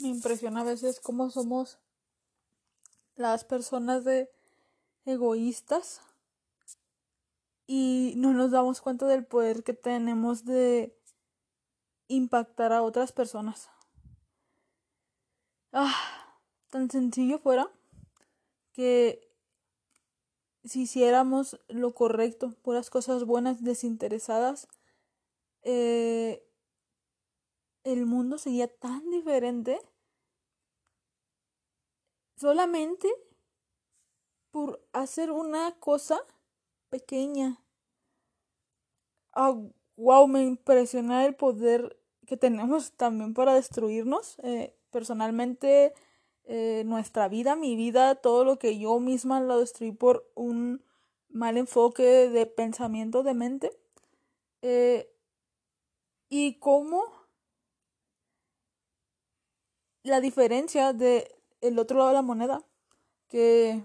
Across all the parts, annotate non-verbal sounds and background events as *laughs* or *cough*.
me impresiona a veces cómo somos las personas de egoístas y no nos damos cuenta del poder que tenemos de impactar a otras personas. Ah, tan sencillo fuera que si hiciéramos lo correcto, puras cosas buenas, desinteresadas, eh, el mundo sería tan diferente solamente por hacer una cosa pequeña. wow, me impresiona el poder que tenemos también para destruirnos. Eh, personalmente, eh, nuestra vida, mi vida, todo lo que yo misma lo destruí por un mal enfoque de pensamiento de mente. Eh, y cómo la diferencia de el otro lado de la moneda que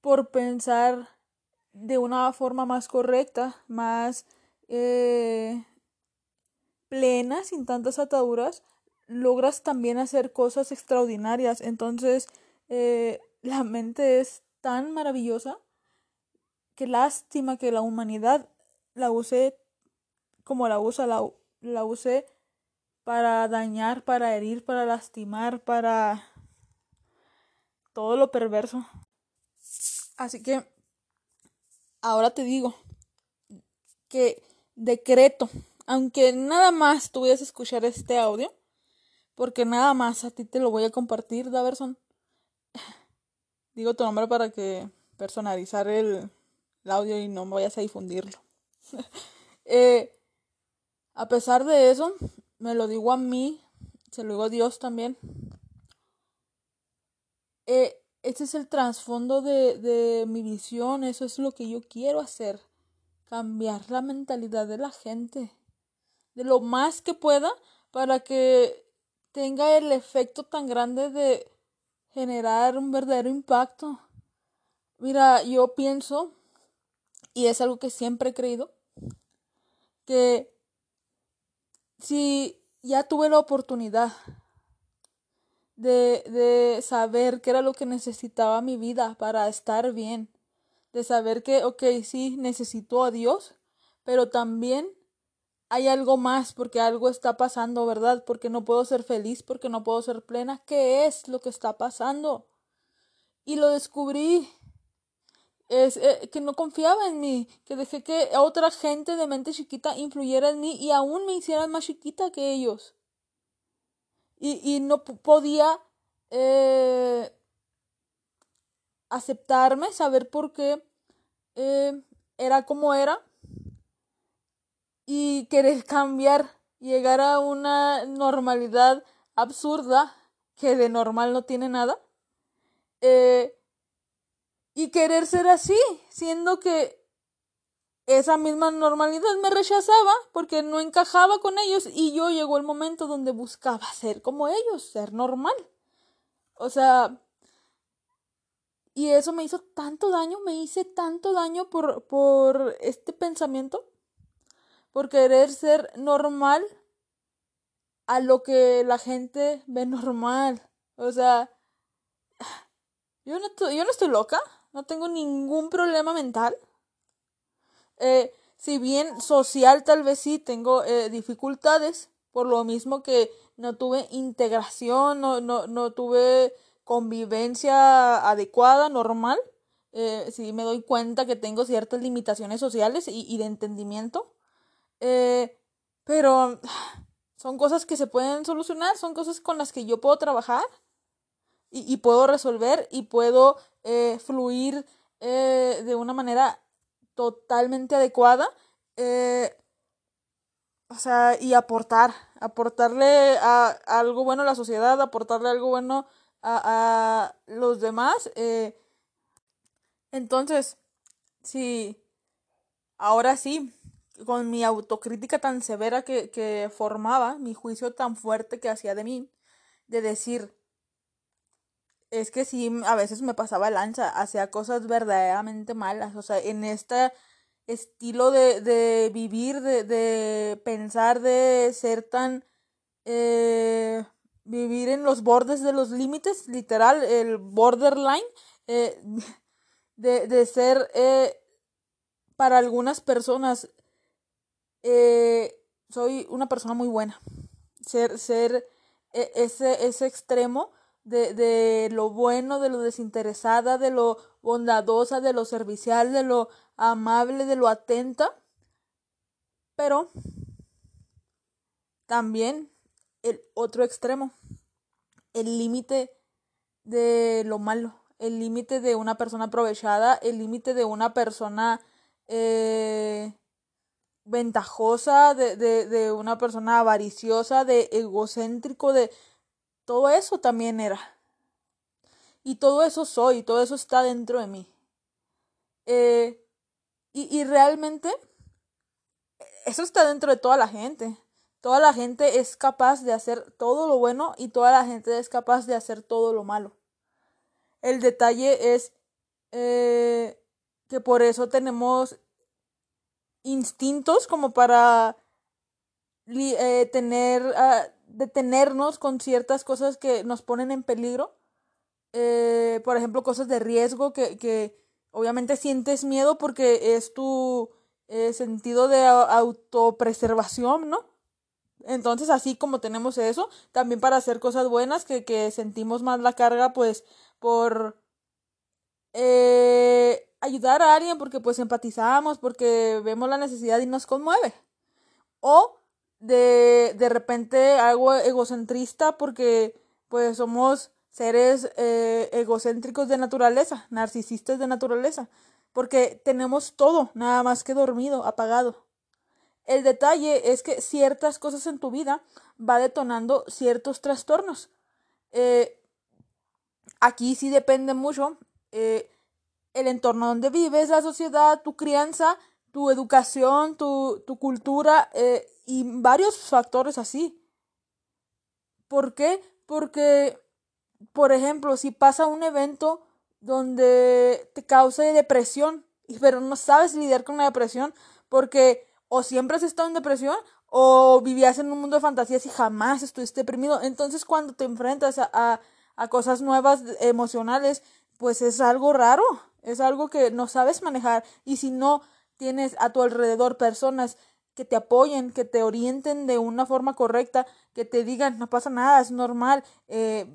por pensar de una forma más correcta, más eh, plena, sin tantas ataduras, logras también hacer cosas extraordinarias. Entonces, eh, la mente es tan maravillosa que lástima que la humanidad la use como la usa, la, la use para dañar, para herir, para lastimar, para todo lo perverso. Así que ahora te digo que decreto, aunque nada más tú vayas a escuchar este audio, porque nada más a ti te lo voy a compartir, Daverson. *sighs* Digo tu nombre para que personalizar el, audio y no vayas a difundirlo. *laughs* eh, a pesar de eso, me lo digo a mí, se lo digo a Dios también. Eh, este es el trasfondo de, de mi visión, eso es lo que yo quiero hacer, cambiar la mentalidad de la gente, de lo más que pueda para que tenga el efecto tan grande de generar un verdadero impacto. Mira, yo pienso, y es algo que siempre he creído, que si ya tuve la oportunidad de, de saber qué era lo que necesitaba mi vida para estar bien, de saber que, ok, sí, necesito a Dios, pero también hay algo más porque algo está pasando, ¿verdad? Porque no puedo ser feliz, porque no puedo ser plena. ¿Qué es lo que está pasando? Y lo descubrí es eh, que no confiaba en mí, que dejé que otra gente de mente chiquita influyera en mí y aún me hicieran más chiquita que ellos. Y, y no podía eh, aceptarme, saber por qué eh, era como era y querer cambiar, llegar a una normalidad absurda que de normal no tiene nada. Eh, y querer ser así, siendo que esa misma normalidad me rechazaba porque no encajaba con ellos y yo llegó el momento donde buscaba ser como ellos, ser normal. O sea, y eso me hizo tanto daño, me hice tanto daño por, por este pensamiento, por querer ser normal a lo que la gente ve normal. O sea, yo no, yo no estoy loca, no tengo ningún problema mental. Eh, si bien social tal vez sí tengo eh, dificultades, por lo mismo que no tuve integración, no, no, no tuve convivencia adecuada, normal. Eh, sí me doy cuenta que tengo ciertas limitaciones sociales y, y de entendimiento. Eh, pero son cosas que se pueden solucionar, son cosas con las que yo puedo trabajar y, puedo resolver y puedo eh, fluir eh, de una manera totalmente adecuada. Eh, o sea, y aportar, aportarle a, algo bueno a la sociedad, aportarle algo bueno a, a los demás. entonces, sí, ahora sí, con mi autocrítica tan severa que, que formaba, mi juicio tan fuerte que hacía de mí, de decir, es que sí, a veces me pasaba lanza, hacía cosas verdaderamente malas, o sea, en este estilo de, de vivir, de, de pensar, de ser tan eh, vivir en los bordes de los límites, literal, el borderline, eh, *laughs* de, de, ser eh, para algunas personas, eh, soy una persona muy buena. Ser, ser e, ese, ese extremo de, de lo bueno, de lo desinteresada, de lo bondadosa, de lo servicial, de lo amable, de lo atenta. Pero también el otro extremo, el límite de lo malo, el límite de una persona aprovechada, el límite de una persona eh, ventajosa, de, de, de una persona avariciosa, de egocéntrico, de todo eso también era. Y todo eso soy, todo eso está dentro de mí. Eh, y, y realmente eso está dentro de toda la gente. Toda la gente es capaz de hacer todo lo bueno y toda la gente es capaz de hacer todo lo malo. El detalle es eh, que por eso tenemos instintos como para eh, tener, uh, detenernos con ciertas cosas que nos ponen en peligro. Eh, por ejemplo, cosas de riesgo que, que obviamente sientes miedo porque es tu eh, sentido de autopreservación, ¿no? Entonces, así como tenemos eso, también para hacer cosas buenas, que, que sentimos más la carga, pues, por eh, ayudar a alguien, porque pues empatizamos, porque vemos la necesidad y nos conmueve. O de, de repente algo egocentrista, porque pues somos seres eh, egocéntricos de naturaleza, narcisistas de naturaleza, porque tenemos todo, nada más que dormido, apagado. El detalle es que ciertas cosas en tu vida va detonando ciertos trastornos. Eh, aquí sí depende mucho eh, el entorno donde vives, la sociedad, tu crianza, tu educación, tu, tu cultura eh, y varios factores así. ¿Por qué? Porque, por ejemplo, si pasa un evento donde te cause depresión, pero no sabes lidiar con la depresión porque o siempre has estado en depresión o vivías en un mundo de fantasías y jamás estuviste deprimido. Entonces cuando te enfrentas a, a, cosas nuevas emocionales, pues es algo raro, es algo que no sabes manejar. Y si no tienes a tu alrededor personas que te apoyen, que te orienten de una forma correcta, que te digan, no pasa nada, es normal, eh,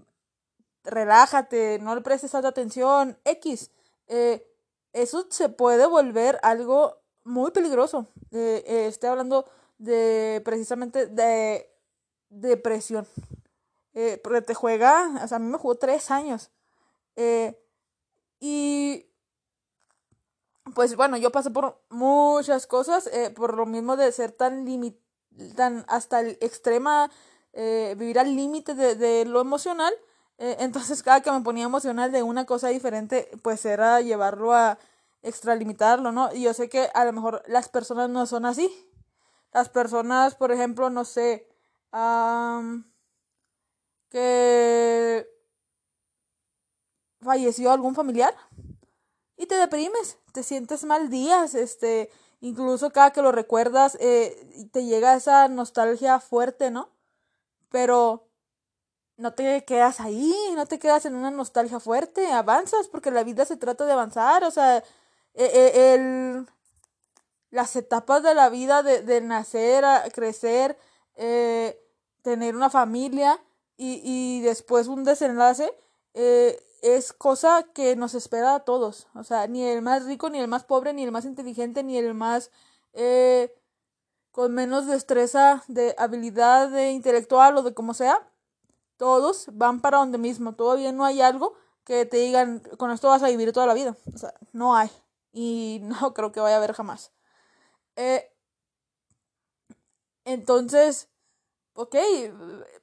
relájate, no le prestes tanta atención, X. Eh, eso se puede volver algo muy peligroso. Eh, estoy hablando de precisamente de depresión. Porque te juega, o sea, a mí me jugó tres años. Y pues bueno, yo pasé por muchas cosas, eh, por lo mismo de ser tan limit tan hasta el extrema, eh, vivir al límite de, lo emocional. Eh, *laughs* entonces cada que me ponía emocional de una cosa diferente, pues era llevarlo a extralimitarlo, ¿no? Y yo sé que a lo mejor las personas no son así. Las personas, por ejemplo, no sé, um, que falleció algún familiar y te deprimes, te sientes mal días, este, incluso cada que lo recuerdas eh, te llega esa nostalgia fuerte, ¿no? Pero no te quedas ahí, no te quedas en una nostalgia fuerte, avanzas porque la vida se trata de avanzar, o sea, e, e, el, las etapas de la vida de, de nacer, crecer, eh, tener una familia y, y después un desenlace, eh, es cosa que nos espera a todos. O sea, ni el más rico, ni el más pobre, ni el más inteligente, ni el más eh, con menos destreza de habilidad de intelectual o de como sea. Todos van para donde mismo. Todavía no hay algo que te digan, con esto vas a vivir toda la vida. O sea, no hay. Y *laughs* no creo que vaya a haber jamás. Eh, entonces, ok,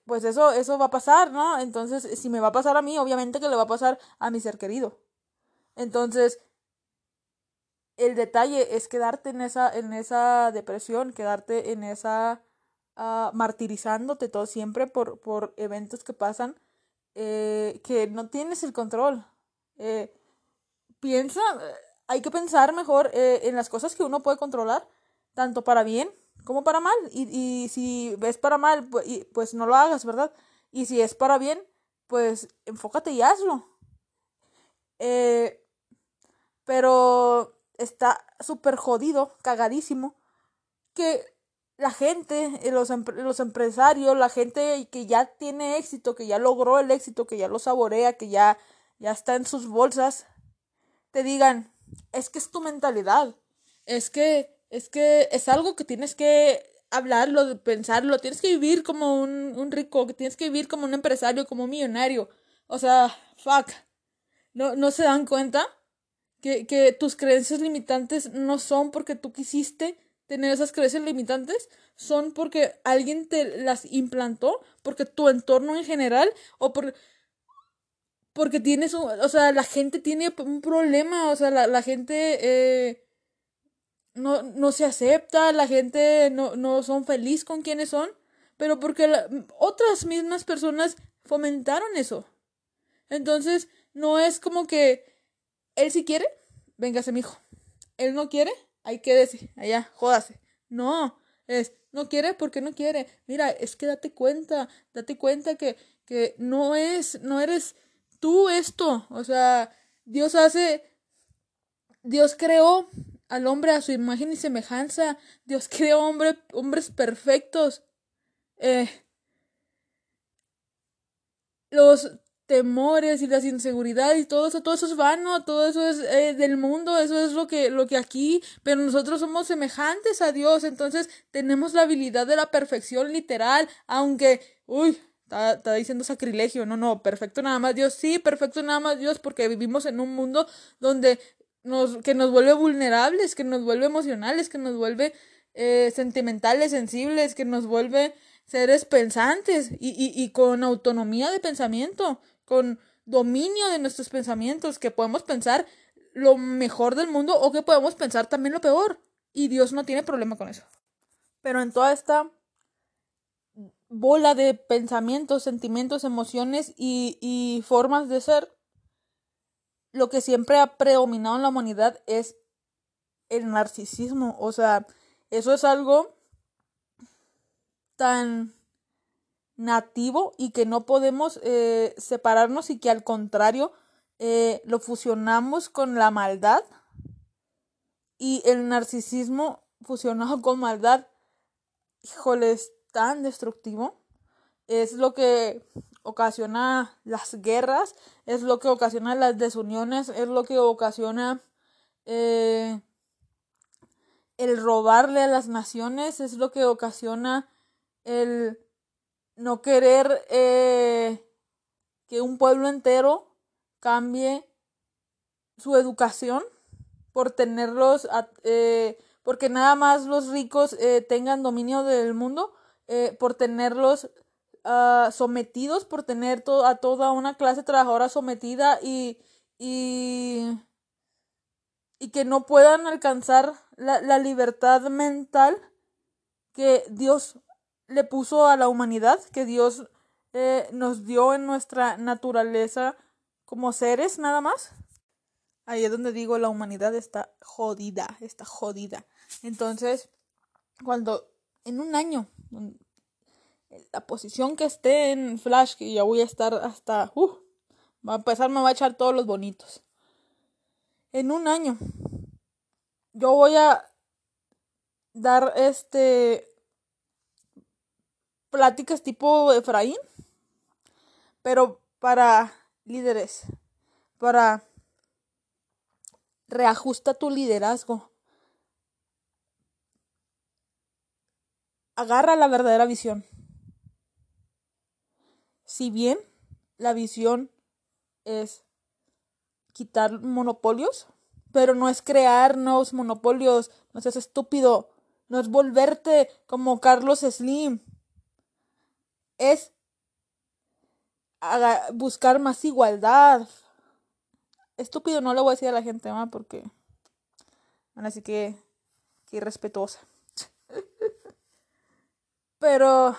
pues eso, eso va a pasar, ¿no? Entonces, si me va a pasar a mí, obviamente que le va a pasar a mi ser querido. Entonces, el detalle es quedarte en esa, en esa depresión, quedarte en esa uh, martirizándote todo siempre por, por eventos que pasan eh, que no tienes el control. Eh, piensa, hay que pensar mejor eh, en las cosas que uno puede controlar, tanto para bien como para mal. Y, y si ves para mal, pues, pues no lo hagas, ¿verdad? Y si es para bien, pues enfócate y hazlo. Eh, pero está súper jodido, cagadísimo, que la gente, eh, los, los empresarios, la gente que ya tiene éxito, que ya logró el éxito, que ya lo saborea, que ya, ya está en sus bolsas, te digan, es que es tu mentalidad, es que, es que es algo que tienes que hablarlo, pensarlo, tienes que vivir como un, un rico, tienes que vivir como un empresario, como un millonario. O sea, fuck. ¿No, no se dan cuenta? Que, que tus creencias limitantes no son porque tú quisiste tener esas creencias limitantes, son porque alguien te las implantó, porque tu entorno en general, o por porque tienes un, o sea, la gente tiene un problema, o sea, la, la gente eh, no, no se acepta, la gente no, no son feliz con quienes son, pero porque otras mismas personas fomentaron eso. Entonces, no es como que él si quiere, véngase mi hijo. Él no quiere, ahí quédese, allá, jódase. No, es, no quiere porque no quiere. Mira, es que date cuenta, date cuenta que, que no es, no eres tú esto. O sea, Dios hace, Dios creó al hombre a su imagen y semejanza. Dios creó hombre, hombres perfectos. Eh, los temores y las inseguridades y todo eso, todo eso es vano, todo eso es eh, del mundo, eso es lo que, lo que aquí, pero nosotros somos semejantes a Dios, entonces tenemos la habilidad de la perfección literal, aunque, uy, está diciendo sacrilegio, no, no, perfecto nada más Dios, sí, perfecto nada más Dios, porque vivimos en un mundo donde nos, que nos vuelve vulnerables, que nos vuelve emocionales, que nos vuelve eh, sentimentales, sensibles, que nos vuelve seres pensantes y, y, y con autonomía de pensamiento, con dominio de nuestros pensamientos, que podemos pensar lo mejor del mundo o que podemos pensar también lo peor. Y Dios no tiene problema con eso. Pero en toda esta bola de pensamientos, sentimientos, emociones y, y formas de ser, lo que siempre ha predominado en la humanidad es el narcisismo. O sea, eso es algo tan nativo y que no podemos eh, separarnos y que al contrario eh, lo fusionamos con la maldad y el narcisismo fusionado con maldad, híjole, es tan destructivo. Es lo que ocasiona las guerras, es lo que ocasiona las desuniones, es lo que ocasiona eh, el robarle a las naciones, es lo que ocasiona el no querer eh, que un pueblo entero cambie su educación por tenerlos, eh, porque nada más los ricos tengan dominio del mundo, por tenerlos uh, sometidos por tener a toda una clase trabajadora sometida y, y, y que no puedan alcanzar la, la libertad mental que Dios le puso a la humanidad, que Dios eh, nos dio en nuestra naturaleza como seres nada más. Ahí es donde digo la humanidad está jodida, está jodida. Entonces, cuando en un año la posición que esté en Flash, que ya voy a estar hasta, uh, va a empezar, me va a echar todos los bonitos. En un año, yo voy a dar este pláticas tipo Efraín, pero para líderes, para reajusta tu liderazgo. Agarra la verdadera visión si bien la visión es quitar monopolios, pero no es crear nuevos monopolios, no seas estúpido, no es volverte como Carlos Slim, es buscar más igualdad. Estúpido no lo voy a decir a la gente, ¿no? porque bueno, así que que irrespetuosa. *laughs* pero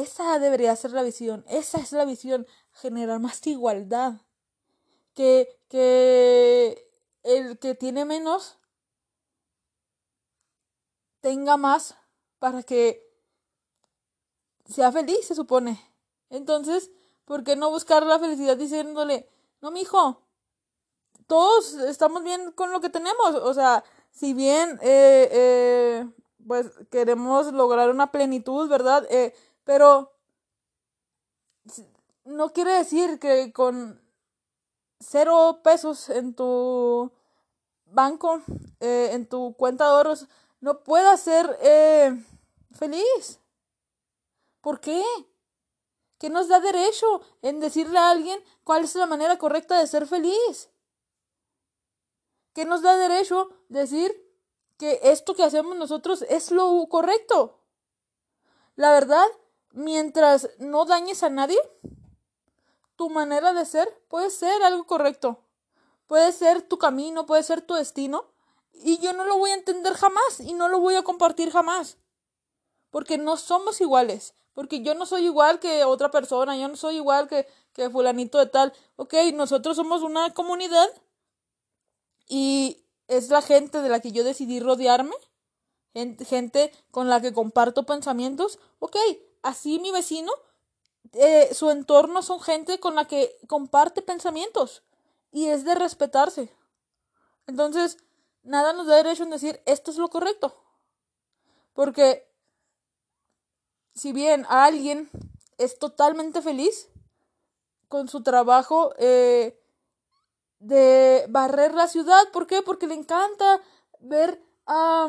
esa debería ser la visión, esa es la visión, generar más igualdad. Que, que el que tiene menos tenga más para que sea feliz, se supone. Entonces, ¿por qué no buscar la felicidad diciéndole, no, mijo, todos estamos bien con lo que tenemos? O sea, si bien, eh, eh, pues queremos lograr una plenitud, ¿verdad? Eh, pero no quiere decir que con cero pesos en tu banco, eh, en tu cuenta de ahorros, no puedas ser eh, feliz. ¿Por qué? ¿Qué nos da derecho en decirle a alguien cuál es la manera correcta de ser feliz? ¿Qué nos da derecho decir que esto que hacemos nosotros es lo correcto? La verdad, mientras no dañes a nadie, tu manera de ser puede ser algo correcto. Puede ser tu camino, puede ser tu destino. Y yo no lo voy a entender jamás y no lo voy a compartir jamás. Porque no somos iguales. Porque yo no soy igual que otra persona, yo no soy igual que, que fulanito de tal. Ok, nosotros somos una comunidad y es la gente de la que yo decidí rodearme. Gente, con la que comparto pensamientos. Ok, así mi vecino eh, su entorno son gente con la que comparte pensamientos y es de respetarse. Entonces, nada nos da derecho en decir esto es lo correcto. Porque si bien alguien es totalmente feliz con su trabajo eh, de barrer la ciudad, ¿por qué? Porque le encanta ver a a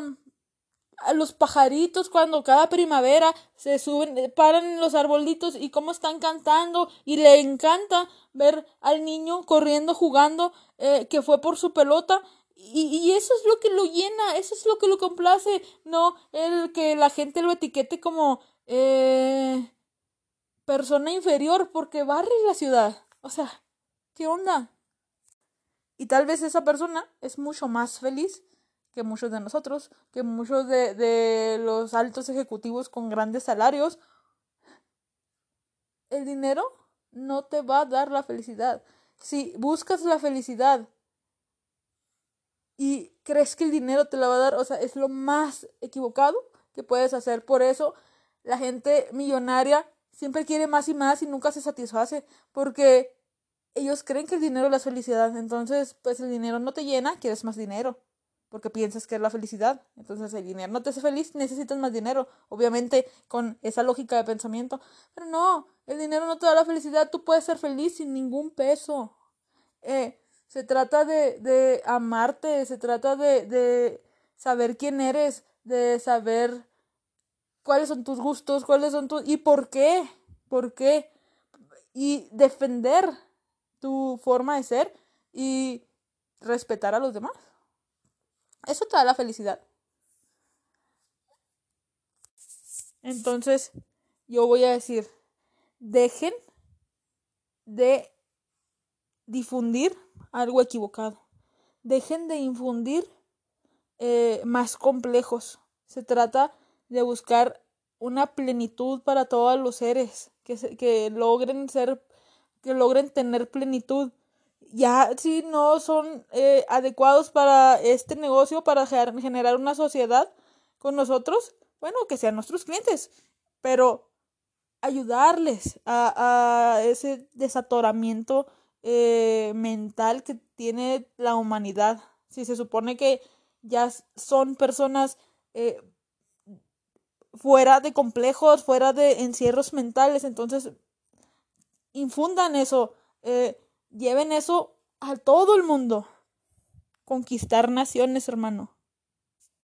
los pajaritos cuando cada primavera se suben, eh, paran en los arbolitos y cómo están cantando y le encanta ver al niño corriendo, jugando, eh, que fue por su pelota. Y, eso es lo que lo llena, eso es lo que lo complace, no el que la gente lo etiquete como eh, persona inferior porque barre la ciudad. O sea, ¿qué onda? Y tal vez esa persona es mucho más feliz que muchos de nosotros, que muchos de, de los altos ejecutivos con grandes salarios. El dinero no te va a dar la felicidad. Si buscas la felicidad y crees que el dinero te la va a dar, o sea, es lo más equivocado que puedes hacer. Por eso la gente millonaria siempre quiere más y más y nunca se satisface, porque ellos creen que el dinero es la felicidad. Entonces, pues el dinero no te llena, quieres más dinero porque piensas que es la felicidad. Entonces el dinero no te hace feliz, necesitas más dinero, obviamente con esa lógica de pensamiento. Pero no, el dinero no te da la felicidad, tú puedes ser feliz sin ningún peso. Eh, se trata de, de amarte, se trata de, de saber quién eres, de saber cuáles son tus gustos, cuáles son tus... y por qué, por qué. Y defender tu forma de ser y respetar a los demás. Eso te da la felicidad. Entonces, yo voy a decir, dejen de difundir algo equivocado. Dejen de infundir eh, más complejos. Se trata de buscar una plenitud para todos los seres, que, que logren ser, que logren tener plenitud ya si no son eh, adecuados para este negocio, para generar una sociedad con nosotros, bueno, que sean nuestros clientes, pero ayudarles a, ese desatoramiento eh, mental que tiene la humanidad. Si se supone que ya son personas eh, fuera de complejos, fuera de encierros mentales, entonces infundan eso. Eh, Lleven eso a todo el mundo. Conquistar naciones, hermano.